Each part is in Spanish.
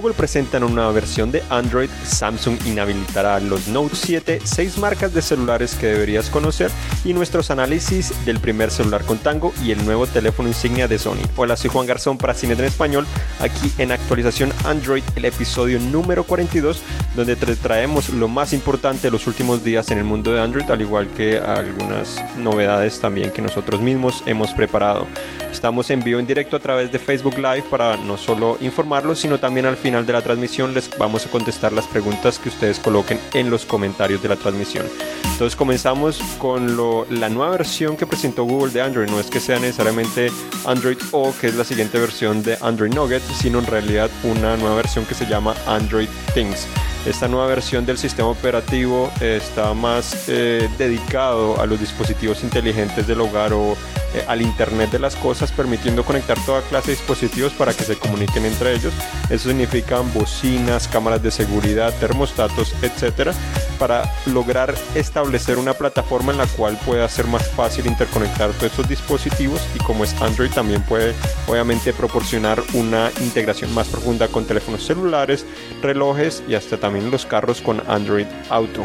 Google presentan una versión de Android, Samsung inhabilitará los Note 7, 6 marcas de celulares que deberías conocer y nuestros análisis del primer celular con Tango y el nuevo teléfono insignia de Sony. Hola, soy Juan Garzón para Cine en Español, aquí en actualización Android, el episodio número 42, donde te traemos lo más importante de los últimos días en el mundo de Android, al igual que algunas novedades también que nosotros mismos hemos preparado. Estamos en vivo en directo a través de Facebook Live para no solo informarlos, sino también al final de la transmisión les vamos a contestar las preguntas que ustedes coloquen en los comentarios de la transmisión. Entonces comenzamos con la nueva versión que presentó Google de Android. No es que sea necesariamente Android O, que es la siguiente versión de Android Nugget, sino en realidad una nueva versión que se llama Android Things. Esta nueva versión del sistema operativo está más eh, dedicado a los dispositivos inteligentes del hogar o eh, al Internet de las cosas, permitiendo conectar toda clase de dispositivos para que se comuniquen entre ellos. Eso significa bocinas, cámaras de seguridad, termostatos, etcétera, para lograr establecer una plataforma en la cual pueda ser más fácil interconectar todos esos dispositivos y como es Android también puede obviamente proporcionar una integración más profunda con teléfonos celulares, relojes y hasta también los carros con Android Auto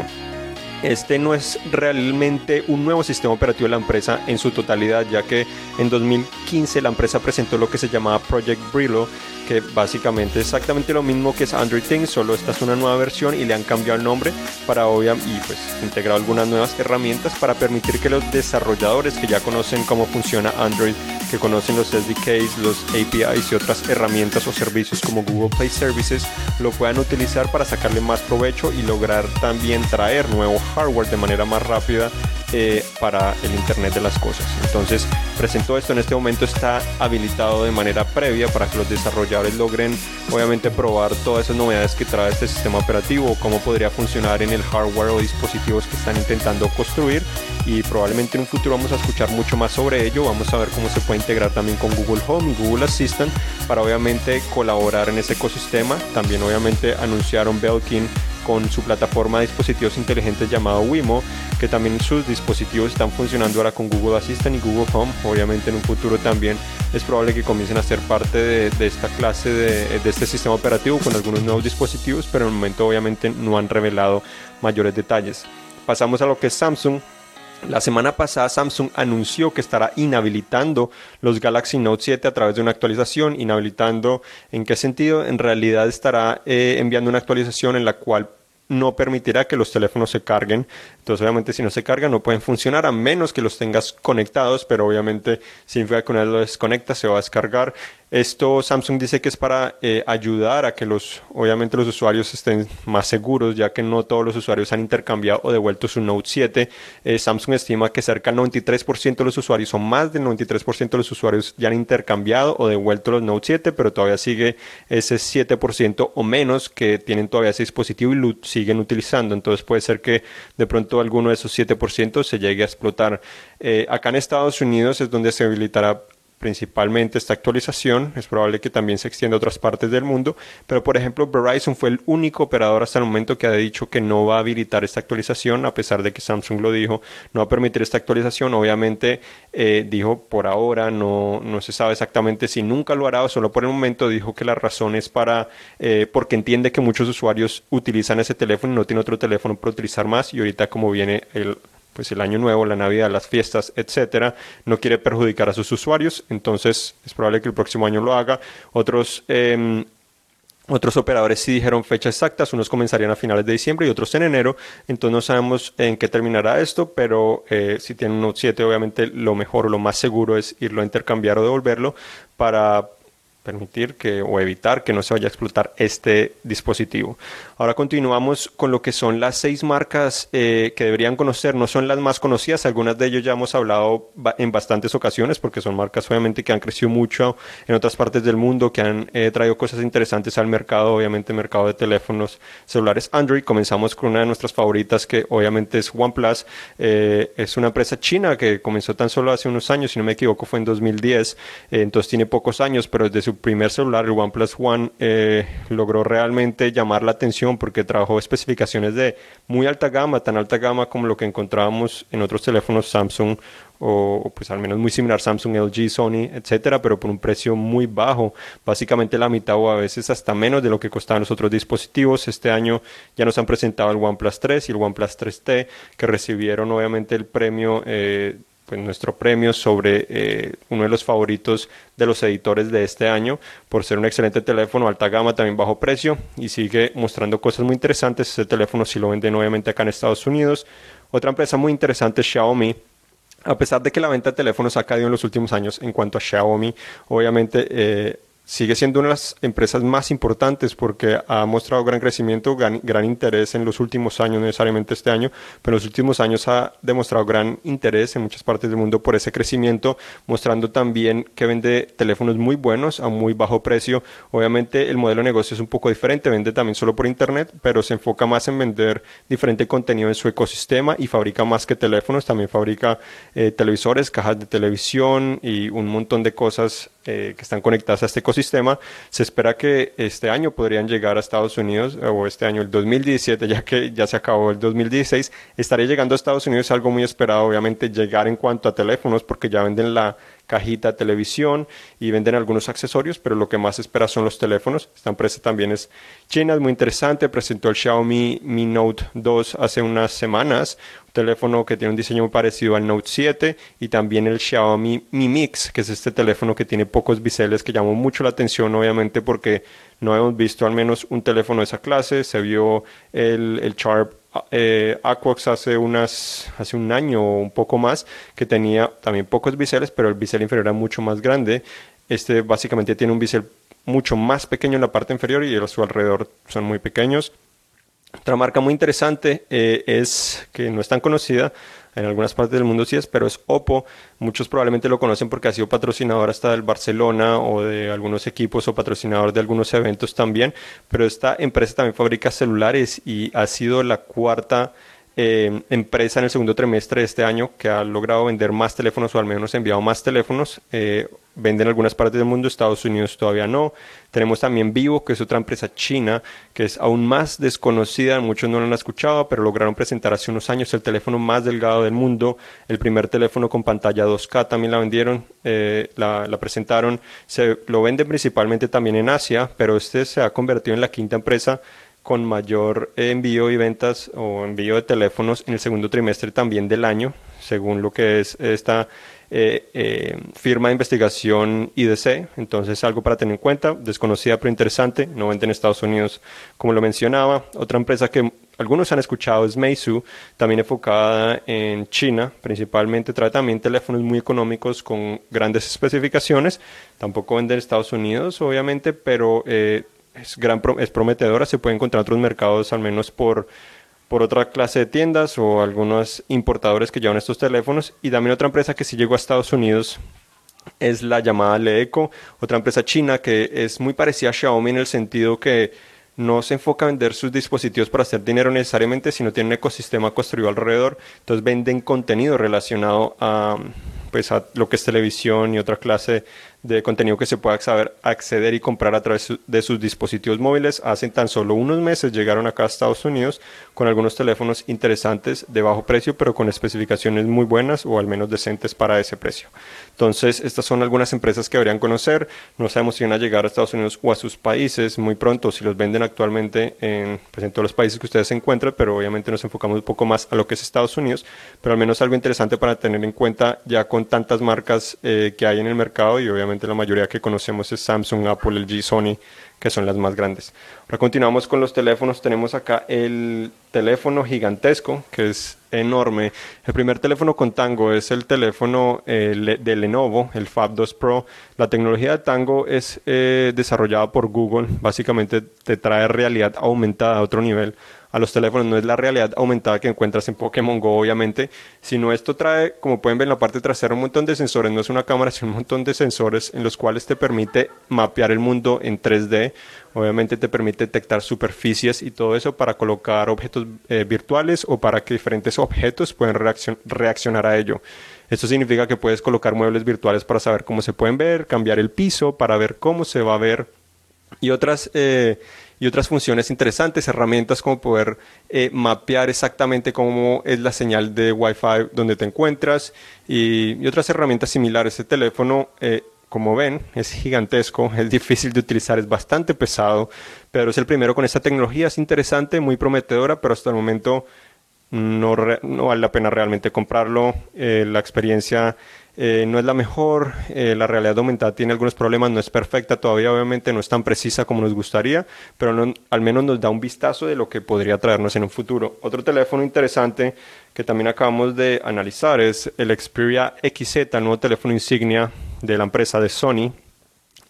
este no es realmente un nuevo sistema operativo de la empresa en su totalidad, ya que en 2015 la empresa presentó lo que se llamaba Project Brillo, que básicamente es exactamente lo mismo que es Android Things, solo esta es una nueva versión y le han cambiado el nombre para obvia y pues integrado algunas nuevas herramientas para permitir que los desarrolladores que ya conocen cómo funciona Android, que conocen los SDKs, los APIs y otras herramientas o servicios como Google Play Services, lo puedan utilizar para sacarle más provecho y lograr también traer nuevo hardware de manera más rápida eh, para el Internet de las Cosas. Entonces, presentó esto en este momento está habilitado de manera previa para que los desarrolladores logren obviamente probar todas esas novedades que trae este sistema operativo, cómo podría funcionar en el hardware o dispositivos que están intentando construir y probablemente en un futuro vamos a escuchar mucho más sobre ello, vamos a ver cómo se puede integrar también con Google Home y Google Assistant para obviamente colaborar en ese ecosistema. También obviamente anunciaron Belkin con su plataforma de dispositivos inteligentes llamado Wimo, que también sus dispositivos están funcionando ahora con Google Assistant y Google Home. Obviamente en un futuro también es probable que comiencen a ser parte de, esta clase de, de, este sistema operativo con algunos nuevos dispositivos, pero en el momento obviamente no han revelado mayores detalles. Pasamos a lo que es Samsung. La semana pasada Samsung anunció que estará inhabilitando los Galaxy Note 7 a través de una actualización. Inhabilitando en qué sentido? En realidad estará eh, enviando una actualización en la cual no permitirá que los teléfonos se carguen. Entonces, obviamente, si no se cargan, no pueden funcionar a menos que los tengas conectados, pero obviamente, significa que una vez lo desconectas, se va a descargar. Esto Samsung dice que es para eh, ayudar a que los, obviamente los usuarios estén más seguros, ya que no todos los usuarios han intercambiado o devuelto su Note 7. Eh, Samsung estima que cerca del 93% de los usuarios o más del 93% de los usuarios ya han intercambiado o devuelto los Note 7, pero todavía sigue ese 7% o menos que tienen todavía ese dispositivo y siguen utilizando. Entonces puede ser que de pronto alguno de esos 7% se llegue a explotar. Eh, acá en Estados Unidos es donde se habilitará principalmente esta actualización. Es probable que también se extienda a otras partes del mundo, pero por ejemplo Verizon fue el único operador hasta el momento que ha dicho que no va a habilitar esta actualización, a pesar de que Samsung lo dijo, no va a permitir esta actualización. Obviamente eh, dijo por ahora, no, no se sabe exactamente si nunca lo hará o solo por el momento dijo que la razón es para, eh, porque entiende que muchos usuarios utilizan ese teléfono y no tiene otro teléfono para utilizar más y ahorita como viene el pues el año nuevo, la Navidad, las fiestas, etcétera, no quiere perjudicar a sus usuarios, entonces es probable que el próximo año lo haga. Otros em, otros operadores sí dijeron fechas exactas, unos comenzarían a finales de diciembre y otros en enero, entonces no sabemos en qué terminará esto, pero eh, si tienen un Note 7 obviamente lo mejor o lo más seguro es irlo a intercambiar o devolverlo para permitir que o evitar que no se vaya a explotar este dispositivo. Ahora continuamos con lo que son las seis marcas eh, que deberían conocer. No son las más conocidas, algunas de ellos ya hemos hablado en bastantes ocasiones porque son marcas obviamente que han crecido mucho en otras partes del mundo, que han eh, traído cosas interesantes al mercado, obviamente mercado de teléfonos celulares Android. Comenzamos con una de nuestras favoritas que obviamente es OnePlus. Eh, es una empresa china que comenzó tan solo hace unos años, si no me equivoco fue en 2010, entonces tiene pocos años, pero desde su primer celular, el OnePlus One, eh, logró realmente llamar la atención porque trabajó especificaciones de muy alta gama, tan alta gama como lo que encontrábamos en otros teléfonos Samsung o pues al menos muy similar Samsung, LG, Sony, etcétera, pero por un precio muy bajo, básicamente la mitad o a veces hasta menos de lo que costaban los otros dispositivos. Este año ya nos han presentado el OnePlus 3 y el OnePlus 3T, que recibieron obviamente el premio eh, pues nuestro premio sobre eh, uno de los favoritos de los editores de este año por ser un excelente teléfono, alta gama, también bajo precio y sigue mostrando cosas muy interesantes. Ese teléfono si lo venden obviamente acá en Estados Unidos. Otra empresa muy interesante es Xiaomi. A pesar de que la venta de teléfonos ha caído en los últimos años en cuanto a Xiaomi, obviamente eh, sigue siendo una de las empresas más importantes porque ha mostrado gran crecimiento, gran, interés en los últimos años, no necesariamente este año, pero en los últimos años ha demostrado gran interés en muchas partes del mundo por ese crecimiento, mostrando también que vende teléfonos muy buenos a muy bajo precio. Obviamente el modelo de negocio es un poco diferente, vende también solo por internet, pero se enfoca más en vender diferente contenido en su ecosistema y fabrica más que teléfonos, también fabrica eh, televisores, cajas de televisión y un montón de cosas eh, que están conectadas a este ecosistema. Se espera que este año podrían llegar a Estados Unidos, o este año, el 2017, ya que ya se acabó el 2016, estaría llegando a Estados Unidos, algo muy esperado, obviamente, llegar en cuanto a teléfonos, porque ya venden la cajita televisión y venden algunos accesorios, pero lo que más espera son los teléfonos. Esta empresa también es china, es muy interesante. Presentó el Xiaomi Mi Note 2 hace unas semanas, un teléfono que tiene un diseño muy parecido al Note 7 y también el Xiaomi Mi Mix, que es este teléfono que tiene pocos biseles que llamó mucho la atención, obviamente porque no hemos visto al menos un teléfono de esa clase. Se vio el, el Sharp eh, Aquox hace, unas, hace un año o un poco más que tenía también pocos biseles, pero el bisel inferior era mucho más grande. Este básicamente tiene un bisel mucho más pequeño en la parte inferior y a su alrededor son muy pequeños. Otra marca muy interesante eh, es que no es tan conocida, en algunas partes del mundo sí es, pero es Oppo. Muchos probablemente lo conocen porque ha sido patrocinador hasta del Barcelona o de algunos equipos o patrocinador de algunos eventos también. Pero esta empresa también fabrica celulares y ha sido la cuarta eh, empresa en el segundo trimestre de este año que ha logrado vender más teléfonos o al menos enviado más teléfonos. Eh, venden en algunas partes del mundo, Estados Unidos todavía no. Tenemos también Vivo, que es otra empresa china, que es aún más desconocida, muchos no lo han escuchado, pero lograron presentar hace unos años el teléfono más delgado del mundo, el primer teléfono con pantalla 2K también la vendieron, eh, la, la, presentaron, se lo venden principalmente también en Asia, pero este se ha convertido en la quinta empresa con mayor envío y ventas o envío de teléfonos en el segundo trimestre también del año, según lo que es esta eh, eh, firma de investigación IDC. Entonces, algo para tener en cuenta, desconocida pero interesante, no vende en Estados Unidos, como lo mencionaba. Otra empresa que algunos han escuchado es Meizu, también enfocada en China, principalmente trae también teléfonos muy económicos con grandes especificaciones. Tampoco vende en Estados Unidos, obviamente, pero eh, es, gran, es prometedora, se puede encontrar en otros mercados al menos por, por otra clase de tiendas o algunos importadores que llevan estos teléfonos. Y también otra empresa que sí llegó a Estados Unidos es la llamada Leeco, otra empresa china que es muy parecida a Xiaomi en el sentido que no se enfoca a vender sus dispositivos para hacer dinero necesariamente, sino tiene un ecosistema construido alrededor. Entonces venden contenido relacionado a, pues, a lo que es televisión y otra clase de contenido que se pueda saber acceder y comprar a través de sus dispositivos móviles. Hace tan solo unos meses llegaron acá a Estados Unidos con algunos teléfonos interesantes de bajo precio, pero con especificaciones muy buenas o al menos decentes para ese precio. Entonces, estas son algunas empresas que deberían conocer. No sabemos si van a llegar a Estados Unidos o a sus países muy pronto, si los venden actualmente en, pues, en todos los países que ustedes se encuentran, pero obviamente nos enfocamos un poco más a lo que es Estados Unidos, pero al menos algo interesante para tener en cuenta ya con tantas marcas eh, que hay en el mercado y obviamente la mayoría que conocemos es Samsung, Apple, LG, Sony, que son las más grandes. Ahora continuamos con los teléfonos. Tenemos acá el teléfono gigantesco, que es enorme. El primer teléfono con Tango es el teléfono eh, de Lenovo, el Fab 2 Pro. La tecnología de Tango es eh, desarrollada por Google. Básicamente te trae realidad aumentada a otro nivel a los teléfonos. No es la realidad aumentada que encuentras en Pokémon Go, obviamente, sino esto trae, como pueden ver en la parte trasera, un montón de sensores. No es una cámara, sino un montón de sensores en los cuales te permite mapear el mundo en 3D. Obviamente te permite detectar superficies y todo eso para colocar objetos eh, virtuales o para que diferentes objetos puedan reaccionar a ello. Esto significa que puedes colocar muebles virtuales para saber cómo se pueden ver, cambiar el piso para ver cómo se va a ver y otras, eh, y otras funciones interesantes, herramientas como poder eh, mapear exactamente cómo es la señal de Wi-Fi donde te encuentras y, otras herramientas similares. Este teléfono, eh, como ven, es gigantesco, es difícil de utilizar, es bastante pesado, pero es el primero con esta tecnología, es interesante, muy prometedora, pero hasta el momento no, vale la pena realmente comprarlo. la experiencia eh, no es la mejor, eh, la realidad aumentada tiene algunos problemas, no es perfecta todavía, obviamente no es tan precisa como nos gustaría, pero al menos nos da un vistazo de lo que podría traernos en un futuro. Otro teléfono interesante que también acabamos de analizar es el Xperia XZ, el nuevo teléfono insignia de la empresa de Sony.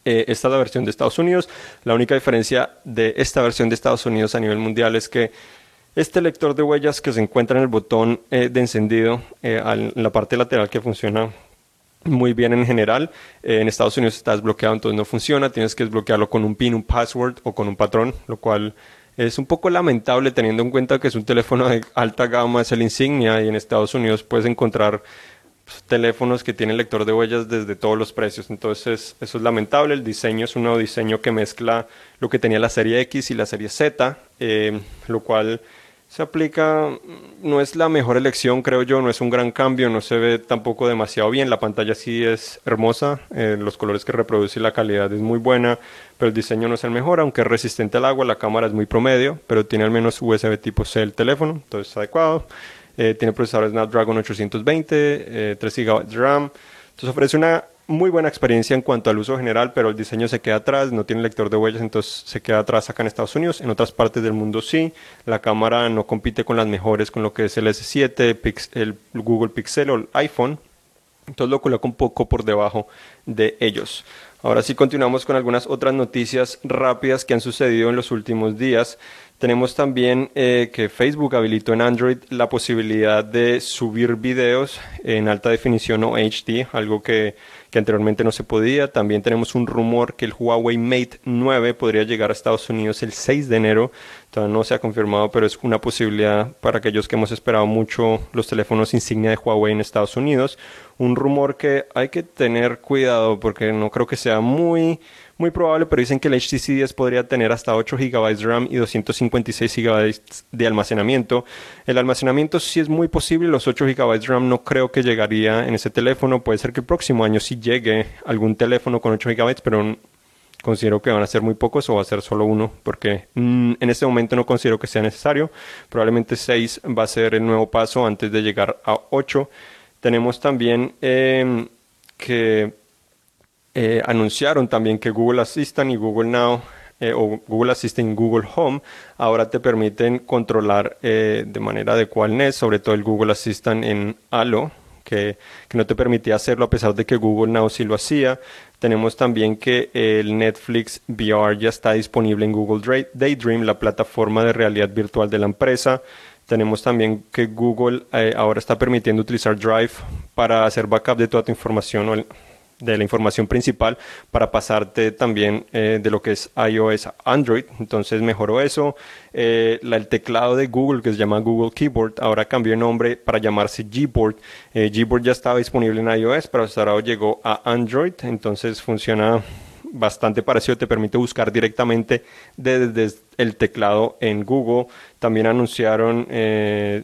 Eh, esta es la versión de Estados Unidos. La única diferencia de esta versión de Estados Unidos a nivel mundial es que este lector de huellas que se encuentra en el botón de encendido en la parte lateral que funciona muy bien en general. Eh, en Estados Unidos está desbloqueado, entonces no funciona. Tienes que desbloquearlo con un PIN, un password o con un patrón, lo cual es un poco lamentable teniendo en cuenta que es un teléfono de alta gama, es el insignia y en Estados Unidos puedes encontrar pues, teléfonos que tienen lector de huellas desde todos los precios. Entonces eso es lamentable. El diseño es un nuevo diseño que mezcla lo que tenía la serie X y la serie Z, eh, lo cual se aplica, no es la mejor elección, creo yo, no es un gran cambio, no se ve tampoco demasiado bien, la pantalla sí es hermosa, eh, los colores que reproduce y la calidad es muy buena, pero el diseño no es el mejor, aunque es resistente al agua, la cámara es muy promedio, pero tiene al menos USB tipo C el teléfono, entonces es adecuado, eh, tiene procesador Snapdragon 820, 3 GB de RAM, entonces ofrece una muy buena experiencia en cuanto al uso general, pero el diseño se queda atrás, no tiene lector de huellas, entonces se queda atrás acá en Estados Unidos. En otras partes del mundo sí. La cámara no compite con las mejores, con lo que es el S7, el Google Pixel o el iPhone. Entonces lo coloca un poco por debajo de ellos. Ahora sí continuamos con algunas otras noticias rápidas que han sucedido en los últimos días. Tenemos también eh, que Facebook habilitó en Android la posibilidad de subir videos en alta definición o HD, algo que que anteriormente no se podía. También tenemos un rumor que el Huawei Mate 9 podría llegar a Estados Unidos el 6 de enero. Todavía no se ha confirmado, pero es una posibilidad para aquellos que hemos esperado mucho los teléfonos insignia de Huawei en Estados Unidos. Un rumor que hay que tener cuidado porque no creo que sea muy muy probable, pero dicen que el HTC 10 podría tener hasta 8 GB de RAM y 256 GB de almacenamiento. El almacenamiento sí es muy posible, los 8 GB de RAM no creo que llegaría en ese teléfono. Puede ser que el próximo año sí llegue algún teléfono con 8 GB, pero considero que van a ser muy pocos o va a ser solo uno, porque mm, en este momento no considero que sea necesario. Probablemente 6 va a ser el nuevo paso antes de llegar a 8. Tenemos también em, que eh, anunciaron también que Google Assistant y Google Now eh, o Google Assistant y Google Home ahora te permiten controlar eh, de manera adecuada sobre todo el Google Assistant en Halo, que, que, no te permitía hacerlo a pesar de que Google Now sí lo hacía. Tenemos también que el Netflix VR ya está disponible en Google Daydream, la plataforma de realidad virtual de la empresa. Tenemos también que Google ahora está permitiendo utilizar Drive para hacer backup de toda tu información de la información principal para pasarte también eh, de lo que es iOS a Android. Entonces mejoró eso. Eh, el teclado de Google que se llama Google Keyboard ahora cambió de nombre para llamarse Gboard. Eh, Gboard ya estaba disponible en iOS, pero hasta ahora llegó a Android. Entonces funciona bastante parecido, te permite buscar directamente desde el teclado en Google. También anunciaron, eh,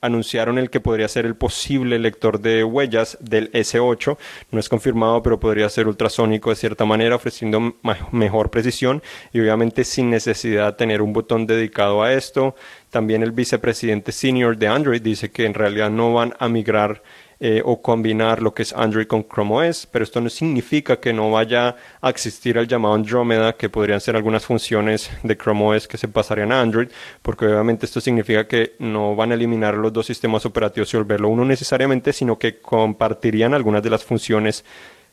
anunciaron el que podría ser el posible lector de huellas del S8. No es confirmado, pero podría ser ultrasónico de cierta manera, ofreciendo mejor precisión y obviamente sin necesidad de tener un botón dedicado a esto. También el vicepresidente senior de Android dice que en realidad no van a migrar eh, o combinar lo que es Android con Chrome OS, pero esto no significa que no vaya a existir el llamado Andromeda, que podrían ser algunas funciones de Chrome OS que se pasarían a Android, porque obviamente esto significa que no van a eliminar los dos sistemas operativos y volverlo uno necesariamente, sino que compartirían algunas de las funciones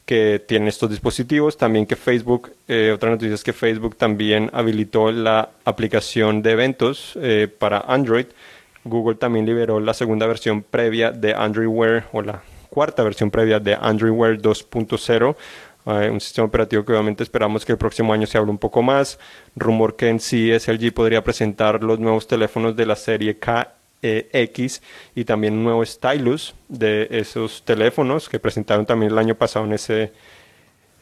que tienen estos dispositivos. También que Facebook, eh, otra noticia es que Facebook también habilitó la aplicación de eventos eh, para Android. Google también liberó la segunda versión previa de Android Wear o la cuarta versión previa de Android Wear 2.0. Eh, un sistema operativo que obviamente esperamos que el próximo año se hable un poco más. Rumor que en sí SLG podría presentar los nuevos teléfonos de la serie K X y también un nuevo stylus de esos teléfonos que presentaron también el año pasado en ese,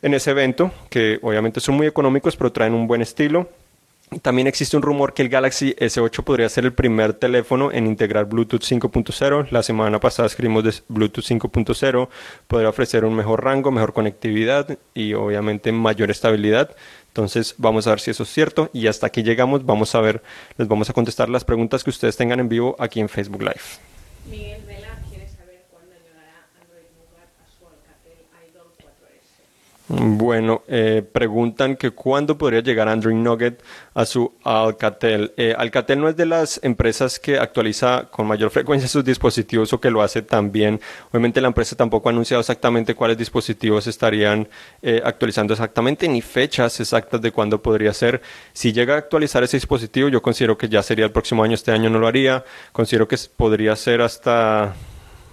en ese evento, que obviamente son muy económicos pero traen un buen estilo. También existe un rumor que el Galaxy S8 podría ser el primer teléfono en integrar Bluetooth 5.0. La semana pasada escribimos de Bluetooth 5.0. Podría ofrecer un mejor rango, mejor conectividad y obviamente mayor estabilidad. Entonces vamos a ver si eso es cierto y hasta aquí llegamos. Vamos a ver, les vamos a contestar las preguntas que ustedes tengan en vivo aquí en Facebook Live. Miguel Vela quiere saber cuándo llegará Android Nougat a su Alcatel Idol 4S. Bueno, eh, preguntan que cuándo podría llegar Android Nugget a su Alcatel. Eh, Alcatel no es de las empresas que actualiza con mayor frecuencia sus dispositivos o que lo hace también. Obviamente la empresa tampoco ha anunciado exactamente cuáles dispositivos estarían eh, actualizando exactamente ni fechas exactas de cuándo podría ser. Si llega a actualizar ese dispositivo, yo considero que ya sería el próximo año. Este año no lo haría. Considero que podría ser hasta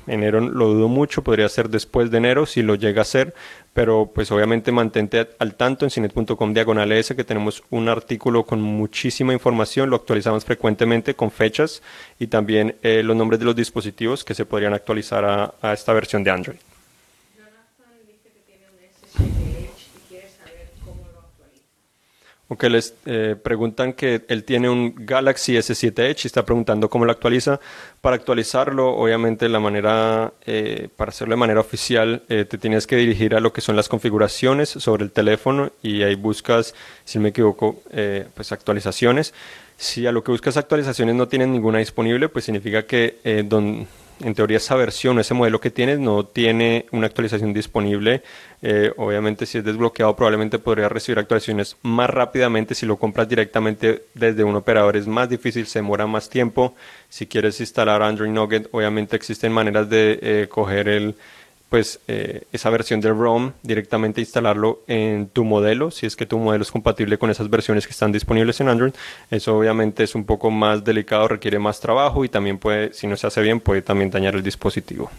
enero lo dudo mucho, podría ser después de enero si lo llega a ser, pero pues obviamente mantente al tanto en cinet.com diagonal S que tenemos un artículo con muchísima información, lo actualizamos frecuentemente con fechas y también eh, los nombres de los dispositivos que se podrían actualizar a, a esta versión de Android. Jonathan dice que tiene un S7 Edge y quiere saber cómo lo actualiza. Ok, les eh, preguntan que él tiene un Galaxy S7 Edge y está preguntando cómo lo actualiza. Para actualizarlo, obviamente, la manera, eh, para hacerlo de manera oficial, eh, te tienes que dirigir a lo que son las configuraciones sobre el teléfono y ahí buscas, si no me equivoco, eh, pues actualizaciones. Si a lo que buscas actualizaciones no tienes ninguna disponible, pues significa que eh, don- en teoría esa versión ese modelo que tienes no tiene una actualización disponible. Eh, obviamente si es desbloqueado probablemente podría recibir actualizaciones más rápidamente. Si lo compras directamente desde un operador es más difícil, se demora más tiempo. Si quieres instalar Android Nugget, obviamente existen maneras de eh, coger el, pues eh, esa versión del ROM directamente instalarlo en tu modelo, si es que tu modelo es compatible con esas versiones que están disponibles en Android. Eso obviamente es un poco más delicado, requiere más trabajo y también puede, si no se hace bien, puede también dañar el dispositivo.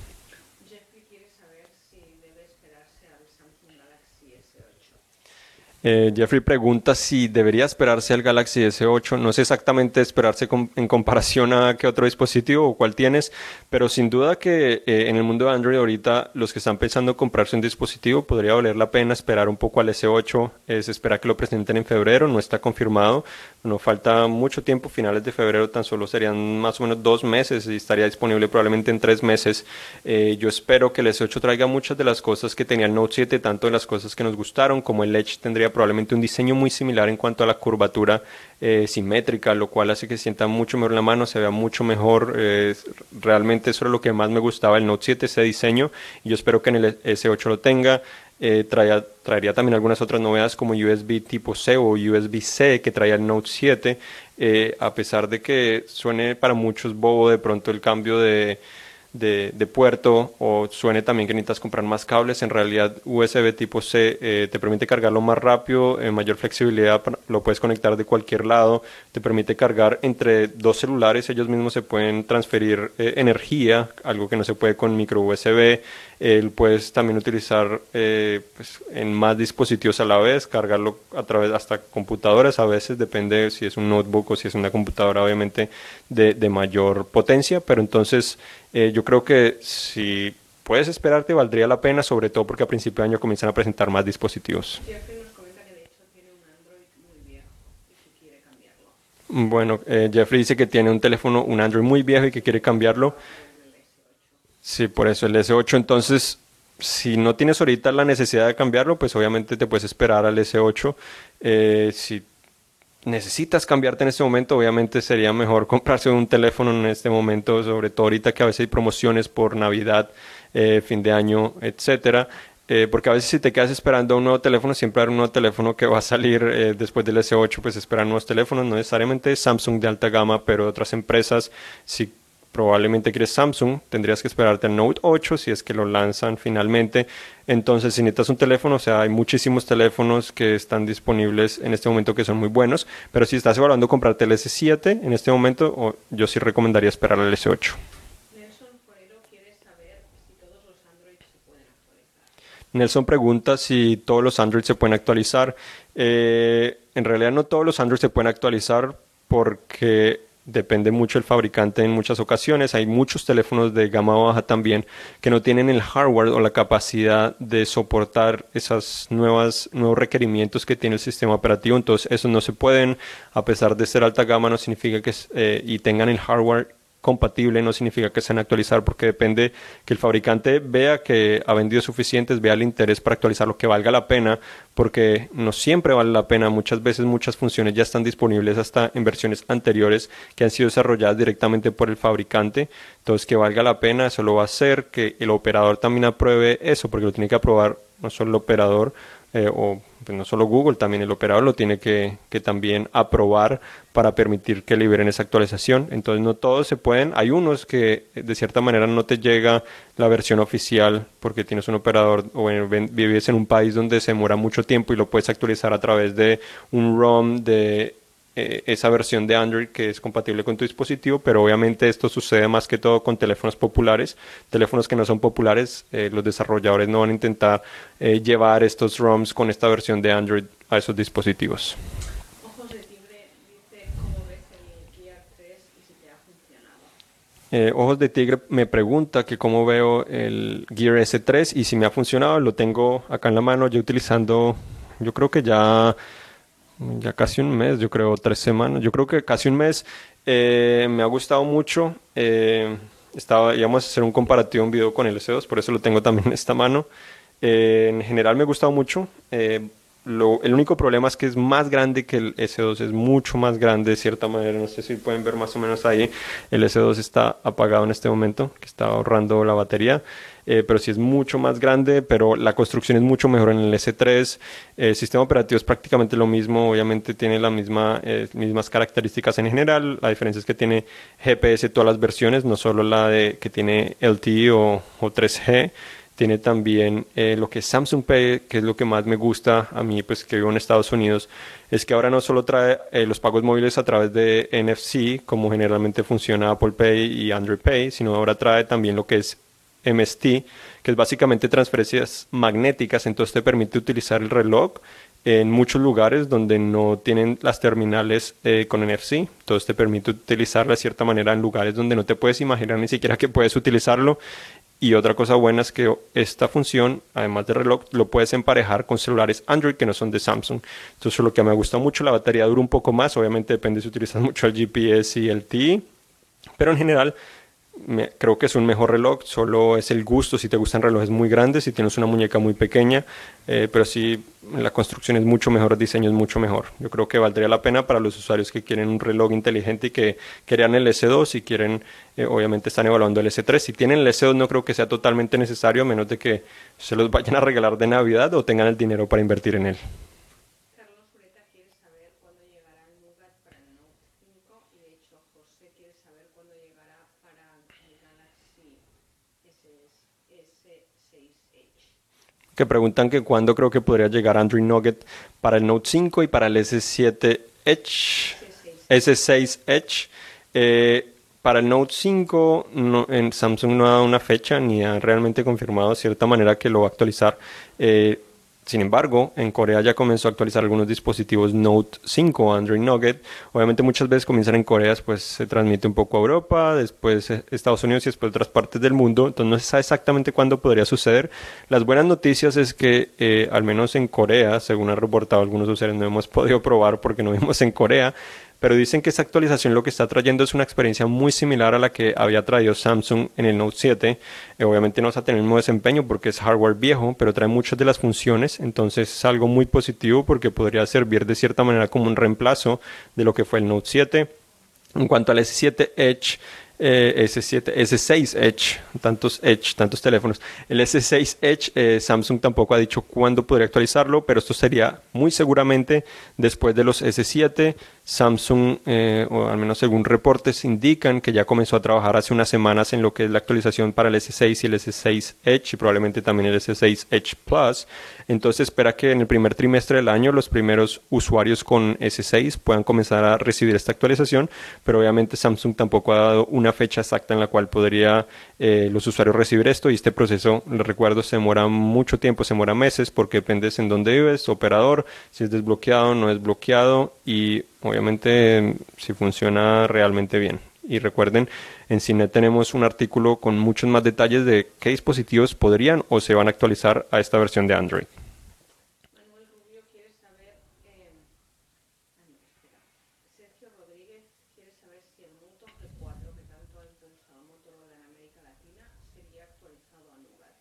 Jeffrey quiere saber si debe esperarse al Samsung Galaxy S8. Eh, Jeffrey pregunta si debería esperarse al Galaxy S8. No sé exactamente esperarse en comparación a qué otro dispositivo o cuál tienes, pero sin duda que eh, en el mundo de Android ahorita los que están pensando en comprarse un dispositivo podría valer la pena esperar un poco al S8. Eh, se espera que lo presenten en febrero, no está confirmado. No falta mucho tiempo, finales de febrero tan solo serían más o menos dos meses y estaría disponible probablemente en tres meses. Yo espero que el S8 traiga muchas de las cosas que tenía el Note 7, tanto de las cosas que nos gustaron como el Edge tendría probablemente un diseño muy similar en cuanto a la curvatura eh, simétrica, lo cual hace que sienta mucho mejor la mano, se vea mucho mejor. eh, realmente eso era lo que más me gustaba del Note 7, ese diseño, y yo espero que en el S8 lo tenga. Eh, traería también algunas otras novedades como USB tipo C o USB-C que traía el Note 7, eh, a pesar de que suene para muchos bobo de pronto el cambio de, de, puerto o suene también que necesitas comprar más cables, en realidad USB tipo C eh, te permite cargarlo más rápido, eh, mayor flexibilidad, lo puedes conectar de cualquier lado, te permite cargar entre dos celulares, ellos mismos se pueden transferir eh, energía, algo que no se puede con micro USB, puedes también utilizar pues, en más dispositivos a la vez, cargarlo a través hasta computadoras a veces, depende si es un notebook o si es una computadora obviamente de, de mayor potencia, pero entonces eh, yo creo que si puedes esperarte valdría la pena, sobre todo porque a principio de año comienzan a presentar más dispositivos. Jeffrey nos comenta que de hecho tiene un Android muy viejo y que quiere cambiarlo. Bueno, eh, Jeffrey dice que tiene un teléfono, un Android muy viejo y que quiere cambiarlo. Sí, por eso el S8. Entonces, si no tienes ahorita la necesidad de cambiarlo, pues obviamente te puedes esperar al S8. Eh, si necesitas cambiarte en este momento, obviamente sería mejor comprarse un teléfono en este momento, sobre todo ahorita que a veces hay promociones por Navidad, eh, fin de año, etcétera. Eh, porque a veces si te quedas esperando un nuevo teléfono, siempre hay un nuevo teléfono que va a salir eh, después del S8, pues esperan nuevos teléfonos, no necesariamente Samsung de alta gama, pero otras empresas, si probablemente quieres Samsung, tendrías que esperarte al Note 8 si es que lo lanzan finalmente. Entonces, si necesitas un teléfono, o sea, hay muchísimos teléfonos que están disponibles en este momento que son muy buenos, pero si estás evaluando comprarte el S7 en este momento, yo sí recomendaría esperar al S8. Nelson pregunta si todos los Android se pueden actualizar. Eh, en realidad no todos los Android se pueden actualizar porque depende mucho el fabricante en muchas ocasiones. Hay muchos teléfonos de gama baja también que no tienen el hardware o la capacidad de soportar esos nuevos requerimientos que tiene el sistema operativo. Entonces, esos no se pueden, a pesar de ser alta gama, no significa que eh, y tengan el hardware compatible no significa que sean actualizar porque depende que el fabricante vea que ha vendido suficientes, vea el interés para actualizar lo que valga la pena, porque no siempre vale la pena, muchas veces muchas funciones ya están disponibles hasta en versiones anteriores que han sido desarrolladas directamente por el fabricante, entonces que valga la pena, eso lo va a hacer, que el operador también apruebe eso, porque lo tiene que aprobar no solo el operador, eh, o pues, no solo Google, también el operador lo tiene que, que, también aprobar para permitir que liberen esa actualización. Entonces no todos se pueden, hay unos que de cierta manera no te llega la versión oficial porque tienes un operador o vives en un país donde se demora mucho tiempo y lo puedes actualizar a través de un ROM de eh, esa versión de Android que es compatible con tu dispositivo, pero obviamente esto sucede más que todo con teléfonos populares. Teléfonos que no son populares, eh, los desarrolladores no van a intentar eh, llevar estos ROMs con esta versión de Android a esos dispositivos. Ojos de Tigre dice cómo ves el Gear 3 y si te ha funcionado. Ojos de Tigre me pregunta que cómo veo el Gear S3 y si me ha funcionado. Lo tengo acá en la mano, ya utilizando, yo creo que ya ya casi un mes, yo creo, tres semanas, yo creo que casi un mes. Eh, me ha gustado mucho. Eh, estaba, íbamos a hacer un comparativo, un video con el S2, por eso lo tengo también en esta mano. Eh, en general me ha gustado mucho. Lo, el único problema es que es más grande que el S2, es mucho más grande de cierta manera. No sé si pueden ver más o menos ahí. El S2 está apagado en este momento, que está ahorrando la batería. Eh, pero sí es mucho más grande, pero la construcción es mucho mejor en el S3. El sistema operativo es prácticamente lo mismo, obviamente tiene las misma, eh, mismas características en general. La diferencia es que tiene GPS todas las versiones, no solo la de que tiene LTE o, o 3G tiene también eh, lo que es Samsung Pay, que es lo que más me gusta a mí, pues que vivo en Estados Unidos, es que ahora no solo trae los pagos móviles a través de NFC, como generalmente funciona Apple Pay y Android Pay, sino ahora trae también lo que es MST, que es básicamente transferencias magnéticas, entonces te permite utilizar el reloj en muchos lugares donde no tienen las terminales eh, con NFC, entonces te permite utilizarla de cierta manera en lugares donde no te puedes imaginar ni siquiera que puedes utilizarlo. Y otra cosa buena es que esta función, además de reloj, lo puedes emparejar con celulares Android que no son de Samsung. Entonces, lo que me gusta mucho, la batería dura un poco más. Obviamente depende si utilizas mucho el GPS y el TI. Pero en general, creo que es un mejor reloj, solo es el gusto si te gustan relojes muy grandes, si tienes una muñeca muy pequeña, eh, pero si la construcción es mucho mejor, el diseño es mucho mejor. Yo creo que valdría la pena para los usuarios que quieren un reloj inteligente y que querían el S2 y quieren, eh, obviamente están evaluando el S3. Si tienen el S2 no creo que sea totalmente necesario, a menos de que se los vayan a regalar de Navidad o tengan el dinero para invertir en él. Que preguntan que cuándo creo que podría llegar Android Nugget para el Note 5 y para el S7 Edge, S6 Edge. Para el Note 5 en Samsung no ha dado una fecha ni ha realmente confirmado de cierta manera que lo va a actualizar. Eh, sin embargo, en Corea ya comenzó a actualizar algunos dispositivos Note 5 Android Nugget. Obviamente muchas veces comienzan en Corea, después se transmite un poco a Europa, después Estados Unidos y después otras partes del mundo. Entonces no se sabe exactamente cuándo podría suceder. Las buenas noticias es que eh, al menos en Corea, según han reportado algunos usuarios, no hemos podido probar porque no vimos en Corea, pero dicen que esta actualización lo que está trayendo es una experiencia muy similar a la que había traído Samsung en el Note 7. Eh, obviamente no vas a tener el mismo desempeño porque es hardware viejo, pero trae muchas de las funciones, entonces es algo muy positivo porque podría servir de cierta manera como un reemplazo de lo que fue el Note 7. En cuanto al S7 Edge, eh, S7, S6 Edge, tantos Edge, tantos teléfonos. El S6 Edge, eh, Samsung tampoco ha dicho cuándo podría actualizarlo, pero esto sería muy seguramente después de los S7, Samsung, eh, o al menos según reportes, indican que ya comenzó a trabajar hace unas semanas en lo que es la actualización para el S6 y el S6 Edge y probablemente también el S6 Edge Plus. Entonces espera que en el primer trimestre del año los primeros usuarios con S6 puedan comenzar a recibir esta actualización, pero obviamente Samsung tampoco ha dado una fecha exacta en la cual podría eh, los usuarios recibir esto y este proceso, les recuerdo, se demora mucho tiempo, se demora meses porque dependes en dónde vives, operador, si es desbloqueado, no es bloqueado y obviamente si funciona realmente bien. Y recuerden, en Cine tenemos un artículo con muchos más detalles de qué dispositivos podrían o se van a actualizar a esta versión de Android. Manuel Rubio quiere saber, no, espera. Sergio Rodríguez quiere saber si el Moto G4 que tanto ha impulsado Motorola en América Latina sería actualizado a Nougat.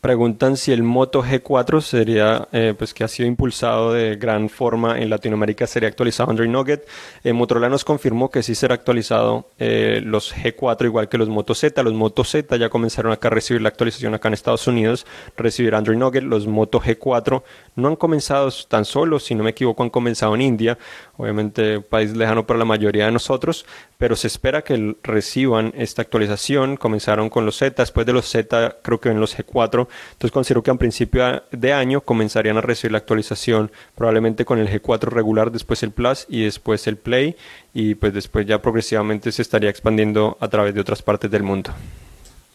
Preguntan si el Moto G4 sería, eh, pues que ha sido impulsado de gran forma en Latinoamérica, sería actualizado Android Nugget. Eh, Motorola nos confirmó que sí será actualizado eh, los G4 igual que los Moto Z. Los Moto Z ya comenzaron acá a recibir la actualización acá en Estados Unidos, recibir Android Nugget. Los Moto G4 no han comenzado tan solo, si no me equivoco, han comenzado en India, obviamente país lejano para la mayoría de nosotros, pero se espera que reciban esta actualización. Comenzaron con los Z, después de los Z creo que en los G4 entonces considero que a principio de año comenzarían a recibir la actualización probablemente con el G4 regular, después el Plus y después el Play y pues después ya progresivamente se estaría expandiendo a través de otras partes del mundo.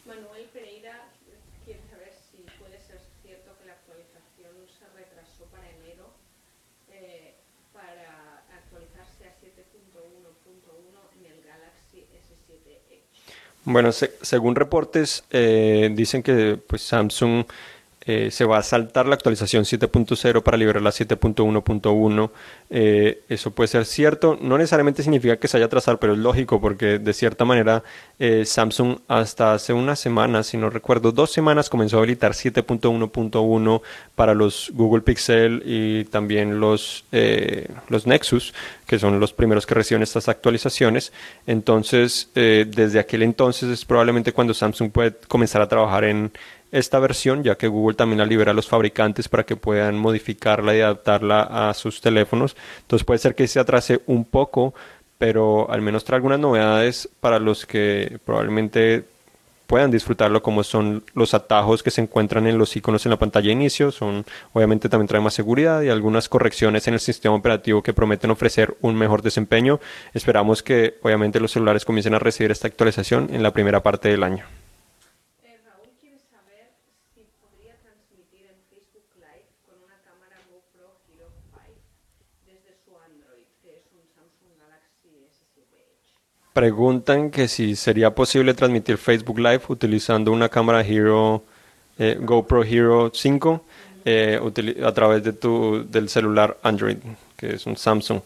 Manuel Pereira quiere saber si puede ser cierto que la actualización se retrasó para enero eh, para actualizarse a 7.1.1 en el Galaxy S7 Edge. Bueno, se- según reportes, eh, dicen que pues, Samsung eh, se va a saltar la actualización 7.0 para liberar la 7.1.1. Eh, eso puede ser cierto. No necesariamente significa que se haya atrasado, pero es lógico porque de cierta manera eh, Samsung hasta hace unas semanas, si no recuerdo, dos semanas comenzó a habilitar 7.1.1 para los Google Pixel y también los, eh, los Nexus, que son los primeros que reciben estas actualizaciones. Entonces, desde aquel entonces es probablemente cuando Samsung puede comenzar a trabajar en esta versión, ya que Google también la libera a los fabricantes para que puedan modificarla y adaptarla a sus teléfonos. Entonces puede ser que se atrase un poco, pero al menos trae algunas novedades para los que probablemente puedan disfrutarlo como son los atajos que se encuentran en los iconos en la pantalla de inicio, son obviamente también trae más seguridad y algunas correcciones en el sistema operativo que prometen ofrecer un mejor desempeño. Esperamos que obviamente los celulares comiencen a recibir esta actualización en la primera parte del año. Eh, Raúl quiere saber si podría transmitir en Facebook Live con una cámara GoPro Hero 5 desde su Android, que es un Samsung Galaxy S7 Edge. Preguntan que si sería posible transmitir Facebook Live utilizando una cámara Hero eh, GoPro Hero 5 eh, a través de tu, del celular Android, que es un Samsung.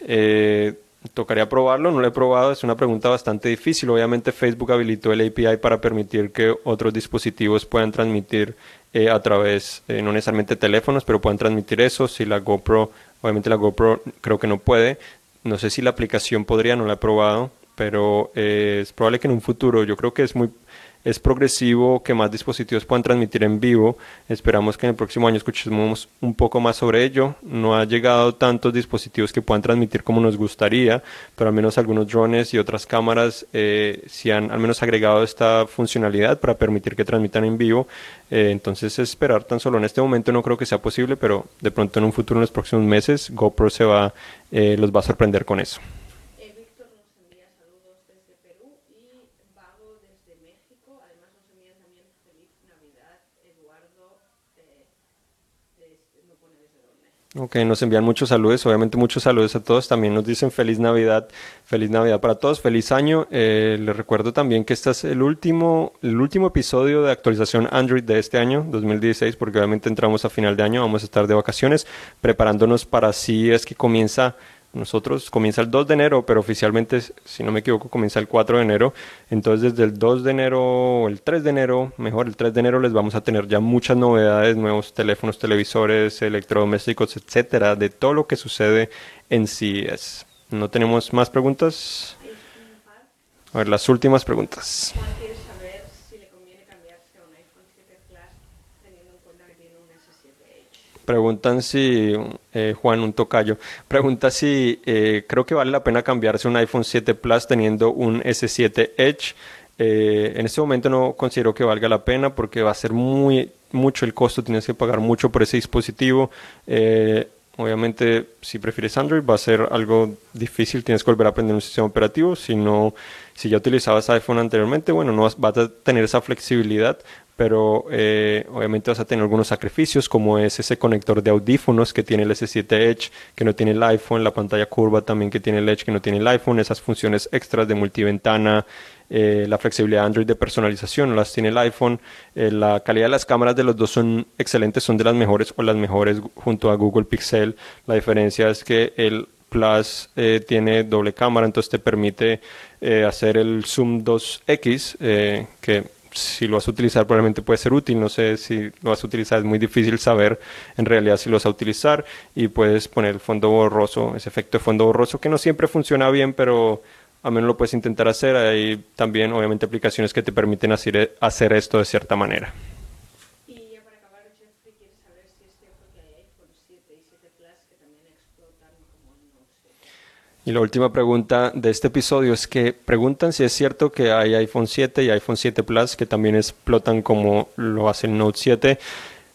Eh, tocaría probarlo, no lo he probado, es una pregunta bastante difícil. Obviamente Facebook habilitó el API para permitir que otros dispositivos puedan transmitir eh, a través, eh, no necesariamente teléfonos, pero puedan transmitir eso. Si la GoPro, obviamente la GoPro creo que no puede. No sé si la aplicación podría, no la he probado, pero eh, es probable que en un futuro, yo creo que es muy es progresivo que más dispositivos puedan transmitir en vivo. Esperamos que en el próximo año escuchemos un poco más sobre ello. No ha llegado tantos dispositivos que puedan transmitir como nos gustaría, pero al menos algunos drones y otras cámaras eh, sí han al menos agregado esta funcionalidad para permitir que transmitan en vivo. Eh, entonces esperar tan solo en este momento no creo que sea posible, pero de pronto en un futuro, en los próximos meses, GoPro se va, eh, los va a sorprender con eso. Eh, Víctor nos envía saludos desde Perú y Vago desde México. Además nos envían también feliz Navidad. Eduardo eh, desde- no pone desde dónde. Ok, nos envían muchos saludos, obviamente muchos saludos a todos. También nos dicen feliz Navidad, feliz Navidad para todos, feliz año. Eh, les recuerdo también que este es el último, el último episodio de actualización Android de este año, 2016, porque obviamente entramos a final de año, vamos a estar de vacaciones, preparándonos para si es que comienza. Nosotros comienza el 2 de enero, pero oficialmente, si no me equivoco, comienza el 4 de enero. Entonces, desde el 2 de enero el 3 de enero, mejor el 3 de enero, les vamos a tener ya muchas novedades, nuevos teléfonos, televisores, electrodomésticos, etcétera, de todo lo que sucede en CES. ¿No tenemos más preguntas? A ver, las últimas preguntas. Juan quiere saber si le conviene cambiarse a un iPhone 7 Plus teniendo en cuenta que tiene un S7 Edge. Preguntan si, eh, Juan, un tocayo, pregunta si eh, creo que vale la pena cambiarse un iPhone 7 Plus teniendo un S7 Edge. Eh, en este momento no considero que valga la pena porque va a ser muy mucho el costo, tienes que pagar mucho por ese dispositivo. obviamente, si prefieres Android va a ser algo difícil, tienes que volver a aprender un sistema operativo. Si no, si ya utilizabas iPhone anteriormente, bueno, no vas, vas a tener esa flexibilidad, pero eh, obviamente vas a tener algunos sacrificios como es ese conector de audífonos que tiene el S7 Edge que no tiene el iPhone, la pantalla curva también que tiene el Edge que no tiene el iPhone, esas funciones extras de multiventana, eh, la flexibilidad Android de personalización no las tiene el iPhone, eh, la calidad de las cámaras de los dos son excelentes, son de las mejores o las mejores junto a Google Pixel, la diferencia es que el Plus tiene doble cámara, entonces te permite hacer el zoom 2X, que si lo vas a utilizar probablemente puede ser útil, no sé si lo vas a utilizar, es muy difícil saber en realidad si lo vas a utilizar y puedes poner el fondo borroso, ese efecto de fondo borroso que no siempre funciona bien, pero al menos lo puedes intentar hacer. Hay también obviamente aplicaciones que te permiten hacer, hacer esto de cierta manera. Y la última pregunta de este episodio es que preguntan si es cierto que hay iPhone 7 y iPhone 7 Plus que también explotan como lo hace el Note 7.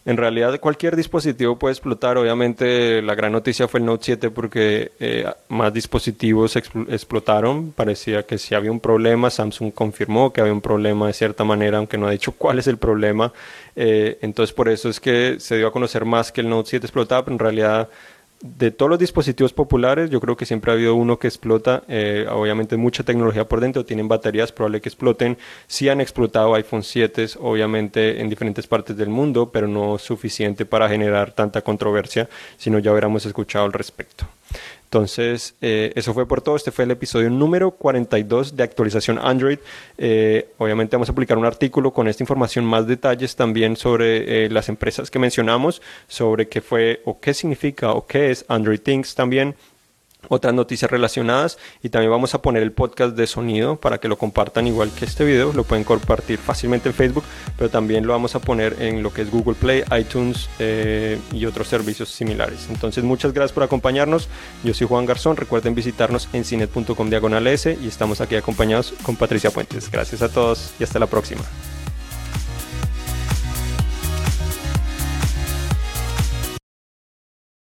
En realidad cualquier dispositivo puede explotar. Obviamente la gran noticia fue el Note 7 porque eh, más dispositivos explotaron. Parecía que si había un problema, Samsung confirmó que había un problema de cierta manera, aunque no ha dicho cuál es el problema. Eh, entonces por eso es que se dio a conocer más que el Note 7 explotaba, pero en realidad de todos los dispositivos populares, yo creo que siempre ha habido uno que explota. Eh, obviamente mucha tecnología por dentro, tienen baterías, probable que exploten. Sí han explotado iPhone 7, obviamente en diferentes partes del mundo, pero no suficiente para generar tanta controversia, sino ya hubiéramos escuchado al respecto. Entonces, eh, eso fue por todo. Este fue el episodio número 42 de actualización Android. Eh, obviamente vamos a publicar un artículo con esta información, más detalles también sobre eh, las empresas que mencionamos, sobre qué fue o qué significa o qué es Android Things también otras noticias relacionadas y también vamos a poner el podcast de sonido para que lo compartan igual que este video, lo pueden compartir fácilmente en Facebook, pero también lo vamos a poner en lo que es Google Play, iTunes eh, y otros servicios similares. Entonces muchas gracias por acompañarnos, yo soy Juan Garzón, recuerden visitarnos en cinet.com diagonal S y estamos aquí acompañados con Patricia Puentes. Gracias a todos y hasta la próxima.